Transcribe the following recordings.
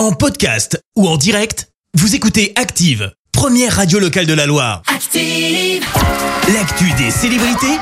En podcast ou en direct, vous écoutez Active, première radio locale de la Loire. Active. L'actu des célébrités,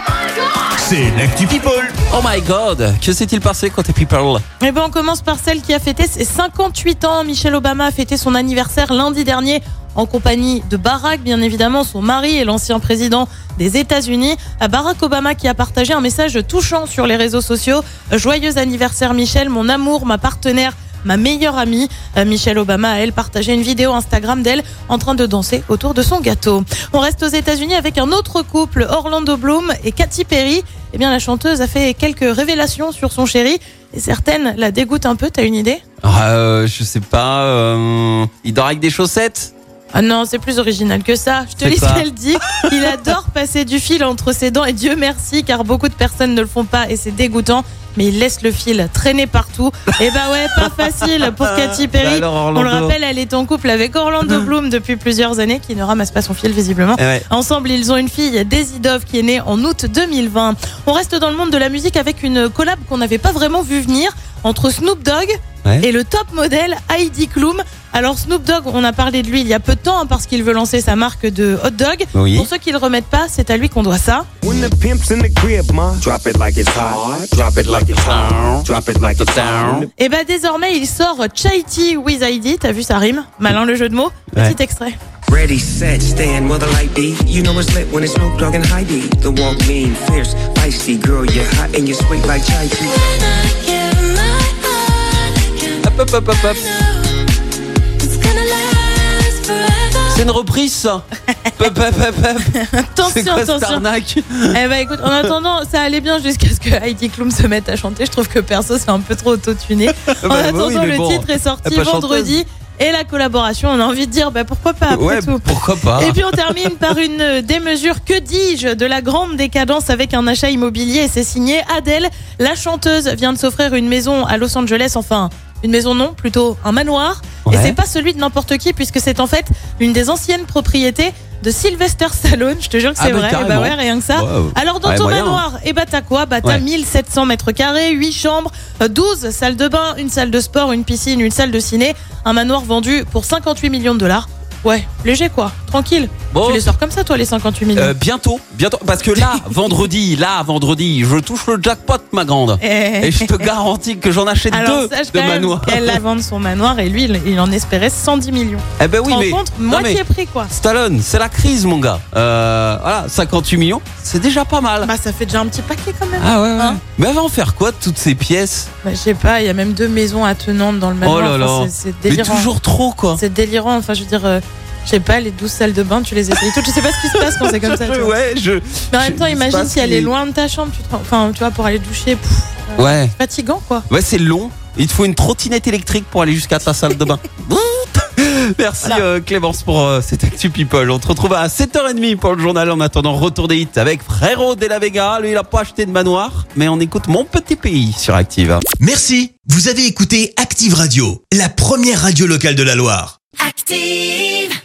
c'est l'actu People. Oh my god, que s'est-il passé côté People? Eh ben, on commence par celle qui a fêté ses 58 ans. Michelle Obama a fêté son anniversaire lundi dernier en compagnie de Barack, bien évidemment, son mari et l'ancien président des États-Unis. Barack Obama qui a partagé un message touchant sur les réseaux sociaux. Joyeux anniversaire Michel, mon amour, ma partenaire ma meilleure amie. Euh, Michelle Obama elle, partagé une vidéo Instagram d'elle en train de danser autour de son gâteau. On reste aux États-Unis avec un autre couple, Orlando Bloom et Katy Perry. Eh bien, la chanteuse a fait quelques révélations sur son chéri et certaines la dégoûtent un peu. T'as une idée? Euh, Je sais pas. euh, il dort avec des chaussettes? Ah non, c'est plus original que ça. Je te lis ce qu'elle dit. Il adore passer du fil entre ses dents et Dieu merci car beaucoup de personnes ne le font pas et c'est dégoûtant. Mais il laisse le fil traîner partout. Et bah ouais, pas facile pour Katy Perry. Bah On le rappelle, elle est en couple avec Orlando Bloom depuis plusieurs années, qui ne ramasse pas son fil visiblement. Eh ouais. Ensemble, ils ont une fille, Daisy Dove, qui est née en août 2020. On reste dans le monde de la musique avec une collab qu'on n'avait pas vraiment vu venir entre Snoop Dogg Ouais. et le top modèle Heidi Klum. Alors Snoop Dogg, on a parlé de lui il y a peu de temps hein, parce qu'il veut lancer sa marque de hot dog. Oui. Pour ceux qui le remettent pas, c'est à lui qu'on doit ça. When the pimp's in the crib, ma, drop it like it's hot. Drop it like it's hot. Drop it like it's hot. Et bah désormais, il sort Chai Tea with Heidi. T'as vu, ça rime? Malin le jeu de mots. Ouais. Petit extrait. Ready, set, stand, where the light be. You know it's lit when it's Snoop Dogg and Heidi. The walk mean, fierce, feisty, girl, you're hot and you're sweet like chai tea. Hop, hop, hop, hop, hop. C'est une reprise ça Attention, cette attention. arnaque Eh bah écoute, en attendant, ça allait bien jusqu'à ce que Heidi Klum se mette à chanter. Je trouve que perso, c'est un peu trop autotuné. En Bah, bah attendant, oui, le bon, titre est sorti vendredi. Et la collaboration, on a envie de dire, bah pourquoi pas après Ouais, tout. pourquoi pas Et puis on termine par une démesure, que dis-je, de la grande décadence avec un achat immobilier. C'est signé Adèle. La chanteuse vient de s'offrir une maison à Los Angeles, enfin une maison non, plutôt un manoir. Et c'est pas celui de n'importe qui puisque c'est en fait une des anciennes propriétés de Sylvester Stallone. Je te jure que Ah c'est bah, vrai. Et carrément. bah ouais, rien que ça. Alors dans Ouais, ton moyen, manoir, et bah t'as quoi? Bah t'as Ouais. 1700 mètres carrés, 8 chambres, euh, 12 salles de bain, une salle de sport, une piscine, une salle de ciné. Un manoir vendu pour 58 millions de dollars. Ouais, léger quoi, tranquille. Bon. Tu les sors comme ça toi les 58 millions Euh, bientôt, bientôt, parce que là, vendredi, là, vendredi, je touche le jackpot, ma grande. Eh. Et je te garantis que j'en achète Alors deux sache de quand même manoir. qu'elle a vendu son manoir et lui il, il en espérait 110 millions. Eh ben oui, mais, compte non, Moitié mais prix quoi. Stallone, c'est la crise, mon gars. Euh, voilà, 58 millions, c'est déjà pas mal. Bah ça fait déjà un petit paquet quand même. Ah ouais, ouais. Hein Mais elle va en faire quoi de toutes ces pièces? Bah, je sais pas, il y a même deux maisons attenantes dans le manoir. Oh là Enfin, là. c'est- c'est Mais délirant. toujours trop, quoi. C'est délirant. Enfin je veux dire, euh, je sais pas, les 12 salles de bain, tu les essayes toutes. Je sais pas ce qui se passe quand c'est comme ça. tu vois. ouais, je. Mais en même temps, imagine si elle est loin de ta chambre, tu te... enfin, tu vois, pour aller doucher, pff, euh, Ouais. fatigant quoi. Ouais, c'est long. Il te faut une trottinette électrique pour aller jusqu'à ta salle de bain. Merci Voilà. euh, Clémence pour euh, cette Actu People. On te retrouve à 7h30 pour le journal en attendant retour des hits avec Frérot de la Vega. Lui, il a pas acheté de manoir, mais on écoute Mon Petit Pays sur Active. Merci, vous avez écouté Active Radio, la première radio locale de la Loire. Active.